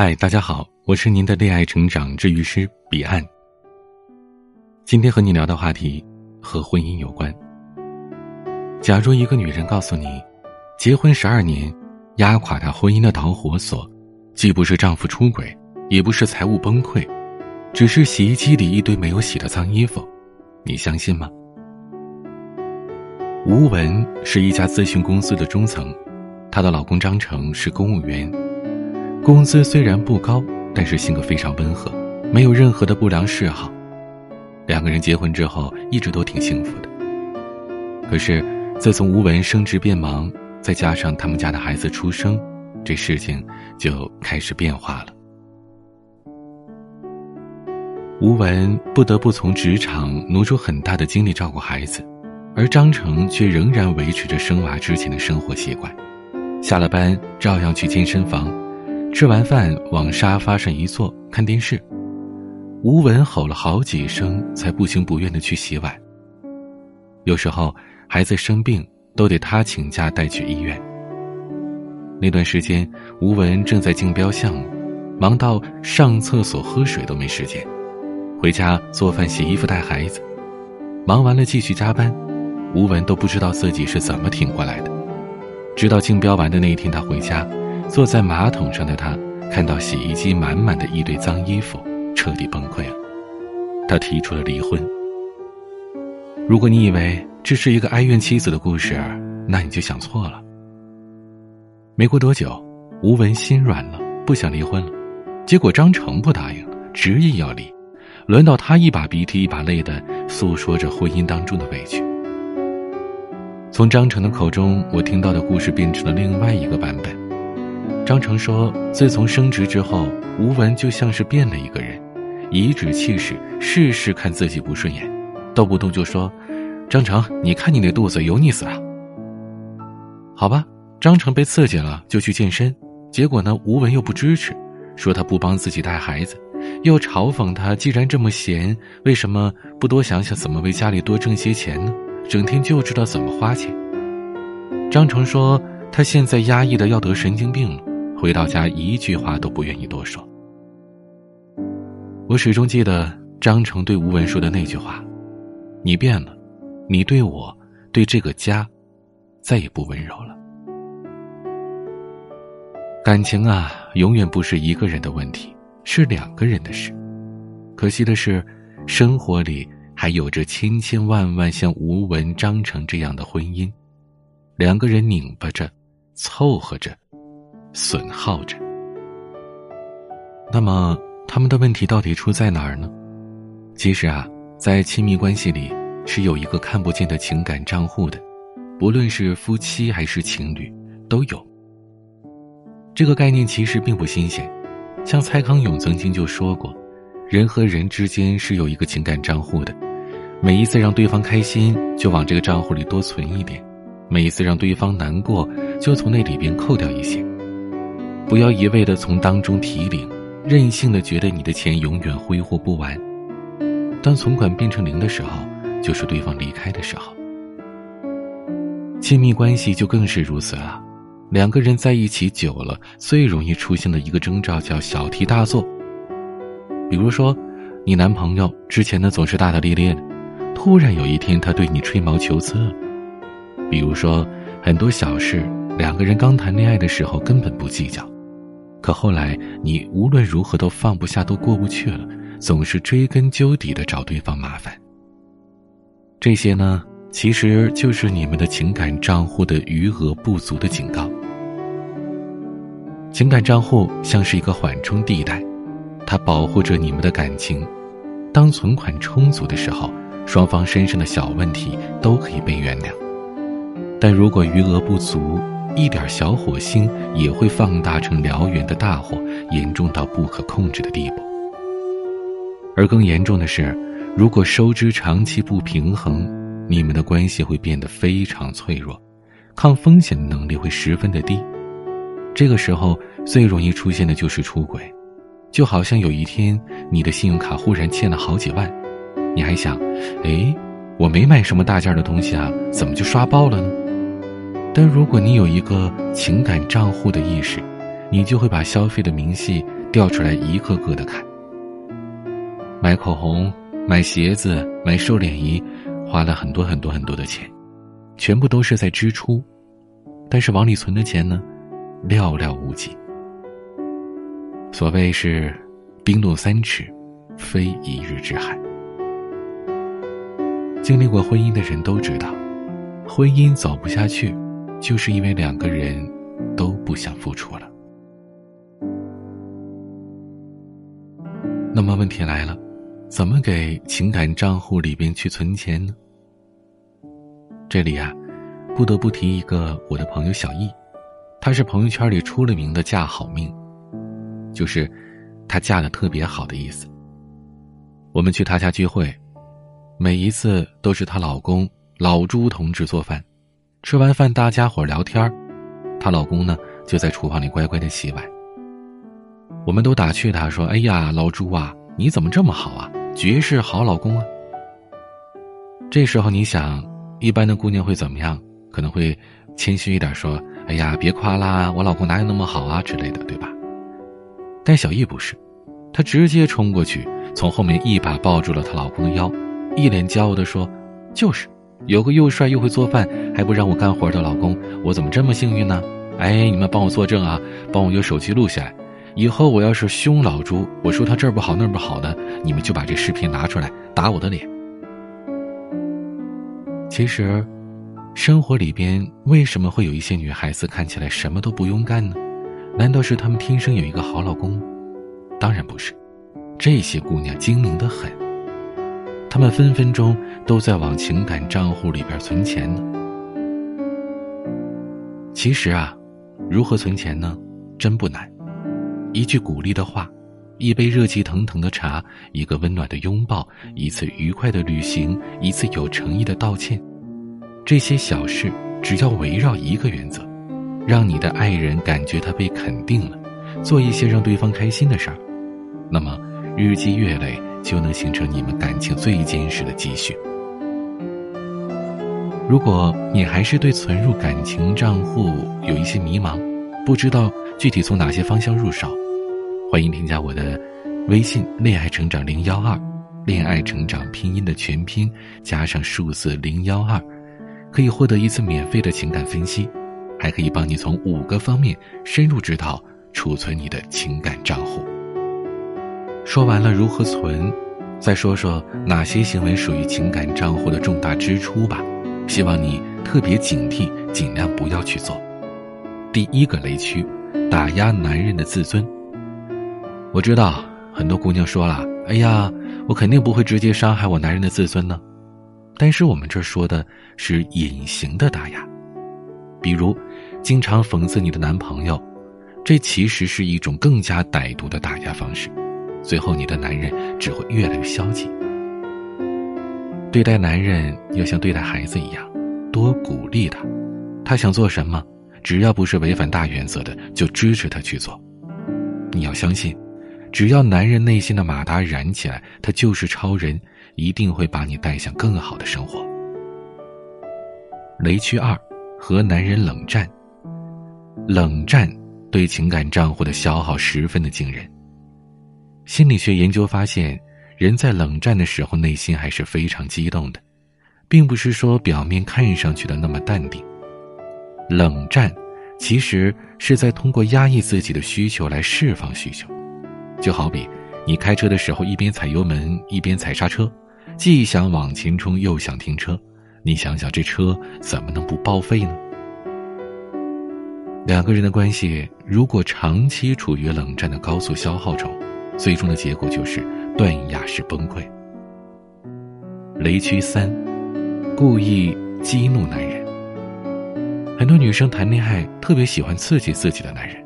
嗨，大家好，我是您的恋爱成长治愈师彼岸。今天和你聊的话题和婚姻有关。假如一个女人告诉你，结婚十二年，压垮她婚姻的导火索，既不是丈夫出轨，也不是财务崩溃，只是洗衣机里一堆没有洗的脏衣服，你相信吗？吴文是一家咨询公司的中层，她的老公张成是公务员。工资虽然不高，但是性格非常温和，没有任何的不良嗜好。两个人结婚之后一直都挺幸福的。可是，自从吴文升职变忙，再加上他们家的孩子出生，这事情就开始变化了。吴文不得不从职场挪出很大的精力照顾孩子，而张成却仍然维持着生娃之前的生活习惯，下了班照样去健身房。吃完饭往沙发上一坐看电视，吴文吼了好几声，才不情不愿的去洗碗。有时候孩子生病，都得他请假带去医院。那段时间，吴文正在竞标项目，忙到上厕所、喝水都没时间，回家做饭、洗衣服、带孩子，忙完了继续加班，吴文都不知道自己是怎么挺过来的。直到竞标完的那一天，他回家。坐在马桶上的他，看到洗衣机满满的一堆脏衣服，彻底崩溃了。他提出了离婚。如果你以为这是一个哀怨妻子的故事，那你就想错了。没过多久，吴文心软了，不想离婚了。结果张成不答应，执意要离。轮到他一把鼻涕一把泪的诉说着婚姻当中的委屈。从张成的口中，我听到的故事变成了另外一个版本。张成说：“自从升职之后，吴文就像是变了一个人，颐指气使，事事看自己不顺眼，动不动就说：‘张成，你看你那肚子油腻死了。’好吧，张成被刺激了，就去健身。结果呢，吴文又不支持，说他不帮自己带孩子，又嘲讽他：既然这么闲，为什么不多想想怎么为家里多挣些钱呢？整天就知道怎么花钱。张成说，他现在压抑的要得神经病了。”回到家，一句话都不愿意多说。我始终记得张成对吴文说的那句话：“你变了，你对我，对这个家，再也不温柔了。”感情啊，永远不是一个人的问题，是两个人的事。可惜的是，生活里还有着千千万万像吴文、张成这样的婚姻，两个人拧巴着，凑合着。损耗着。那么，他们的问题到底出在哪儿呢？其实啊，在亲密关系里是有一个看不见的情感账户的，不论是夫妻还是情侣，都有。这个概念其实并不新鲜，像蔡康永曾经就说过，人和人之间是有一个情感账户的，每一次让对方开心，就往这个账户里多存一点；每一次让对方难过，就从那里边扣掉一些。不要一味的从当中提领，任性的觉得你的钱永远挥霍不完。当存款变成零的时候，就是对方离开的时候。亲密关系就更是如此了，两个人在一起久了，最容易出现的一个征兆叫小题大做。比如说，你男朋友之前呢总是大大咧咧的，突然有一天他对你吹毛求疵。比如说，很多小事，两个人刚谈恋爱的时候根本不计较。可后来，你无论如何都放不下，都过不去了，总是追根究底的找对方麻烦。这些呢，其实就是你们的情感账户的余额不足的警告。情感账户像是一个缓冲地带，它保护着你们的感情。当存款充足的时候，双方身上的小问题都可以被原谅。但如果余额不足，一点小火星也会放大成燎原的大火，严重到不可控制的地步。而更严重的是，如果收支长期不平衡，你们的关系会变得非常脆弱，抗风险的能力会十分的低。这个时候最容易出现的就是出轨，就好像有一天你的信用卡忽然欠了好几万，你还想，哎，我没买什么大件的东西啊，怎么就刷爆了呢？但如果你有一个情感账户的意识，你就会把消费的明细调出来一个个的看。买口红、买鞋子、买瘦脸仪，花了很多很多很多的钱，全部都是在支出，但是往里存的钱呢，寥寥无几。所谓是冰冻三尺，非一日之寒。经历过婚姻的人都知道，婚姻走不下去，就是因为两个人都不想付出了。那么问题来了，怎么给情感账户里边去存钱呢？这里啊，不得不提一个我的朋友小易，她是朋友圈里出了名的嫁好命，就是她嫁的特别好的意思。我们去她家聚会，每一次都是她老公老朱同志做饭，吃完饭大家伙聊天她老公呢就在厨房里乖乖的洗碗。我们都打趣他说：“哎呀，老朱啊，你怎么这么好啊？绝世好老公啊！”这时候你想，一般的姑娘会怎么样？可能会谦虚一点说：“哎呀，别夸啦，我老公哪有那么好啊之类的，对吧？”但小易不是，她直接冲过去，从后面一把抱住了她老公的腰，一脸骄傲的说：“就是，有个又帅又会做饭还不让我干活的老公，我怎么这么幸运呢？哎，你们帮我作证啊，帮我用手机录下来。”以后我要是凶老朱，我说他这儿不好那儿不好的，你们就把这视频拿出来打我的脸。其实，生活里边为什么会有一些女孩子看起来什么都不用干呢？难道是她们天生有一个好老公？当然不是，这些姑娘精明的很，他们分分钟都在往情感账户里边存钱呢。其实啊，如何存钱呢？真不难。一句鼓励的话，一杯热气腾腾的茶，一个温暖的拥抱，一次愉快的旅行，一次有诚意的道歉，这些小事只要围绕一个原则，让你的爱人感觉他被肯定了，做一些让对方开心的事儿，那么日积月累就能形成你们感情最坚实的积蓄。如果你还是对存入感情账户有一些迷茫，不知道。具体从哪些方向入手？欢迎添加我的微信“恋爱成长零幺二”，恋爱成长拼音的全拼加上数字零幺二，可以获得一次免费的情感分析，还可以帮你从五个方面深入指导储存你的情感账户。说完了如何存，再说说哪些行为属于情感账户的重大支出吧。希望你特别警惕，尽量不要去做。第一个雷区。打压男人的自尊。我知道很多姑娘说了：“哎呀，我肯定不会直接伤害我男人的自尊呢。”但是我们这说的是隐形的打压，比如经常讽刺你的男朋友，这其实是一种更加歹毒的打压方式。最后，你的男人只会越来越消极。对待男人要像对待孩子一样，多鼓励他，他想做什么。只要不是违反大原则的，就支持他去做。你要相信，只要男人内心的马达燃起来，他就是超人，一定会把你带向更好的生活。雷区二，和男人冷战。冷战对情感账户的消耗十分的惊人。心理学研究发现，人在冷战的时候，内心还是非常激动的，并不是说表面看上去的那么淡定。冷战，其实是在通过压抑自己的需求来释放需求，就好比你开车的时候一边踩油门一边踩刹车，既想往前冲又想停车，你想想这车怎么能不报废呢？两个人的关系如果长期处于冷战的高速消耗中，最终的结果就是断崖式崩溃。雷区三，故意激怒男人。很多女生谈恋爱特别喜欢刺激自己的男人，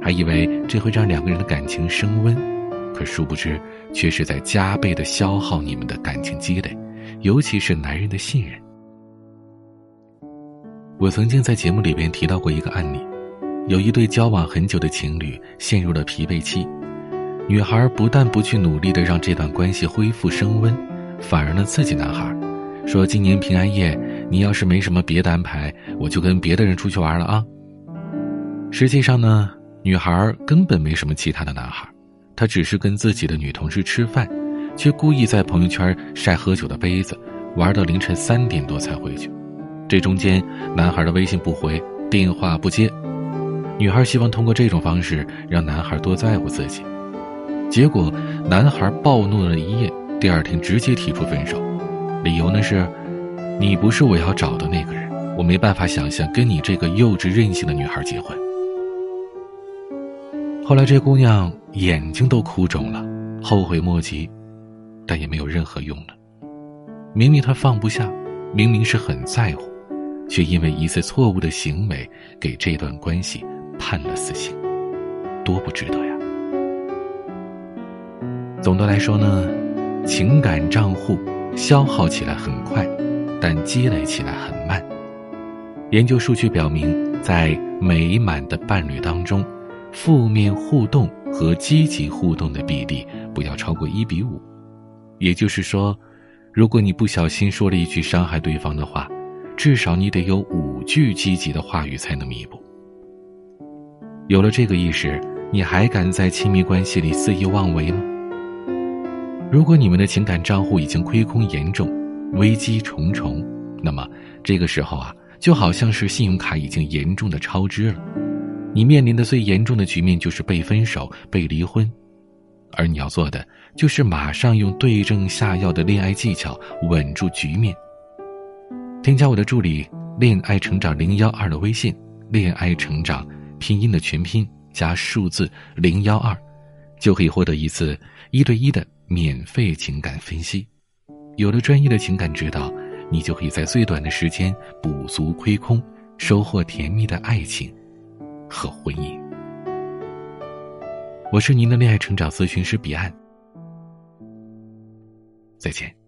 还以为这会让两个人的感情升温，可殊不知却是在加倍的消耗你们的感情积累，尤其是男人的信任。我曾经在节目里边提到过一个案例，有一对交往很久的情侣陷入了疲惫期，女孩不但不去努力的让这段关系恢复升温，反而呢刺激男孩，说今年平安夜。你要是没什么别的安排，我就跟别的人出去玩了啊。实际上呢，女孩根本没什么其他的男孩，她只是跟自己的女同事吃饭，却故意在朋友圈晒喝酒的杯子，玩到凌晨三点多才回去。这中间，男孩的微信不回，电话不接，女孩希望通过这种方式让男孩多在乎自己。结果，男孩暴怒了一夜，第二天直接提出分手，理由呢是：“你不是我要找的那个人，我没办法想象跟你这个幼稚任性的女孩结婚。”后来，这姑娘眼睛都哭肿了，后悔莫及，但也没有任何用了。明明她放不下，明明是很在乎，却因为一次错误的行为给这段关系判了死刑，多不值得呀！总的来说呢，情感账户消耗起来很快，但积累起来很慢。研究数据表明，在美满的伴侣当中。负面互动和积极互动的比例不要超过一比五，也就是说，如果你不小心说了一句伤害对方的话，至少你得有五句积极的话语才能弥补。有了这个意识，你还敢在亲密关系里肆意妄为吗？如果你们的情感账户已经亏空严重，危机重重，那么这个时候啊，就好像是信用卡已经严重的超支了。你面临的最严重的局面就是被分手、被离婚，而你要做的就是马上用对症下药的恋爱技巧稳住局面。添加我的助理“恋爱成长零幺二”的微信，“恋爱成长”拼音的全拼加数字零幺二，就可以获得一次一对一的免费情感分析。有了专业的情感指导，你就可以在最短的时间补足亏空，收获甜蜜的爱情。和婚姻。我是您的恋爱成长咨询师彼岸，再见。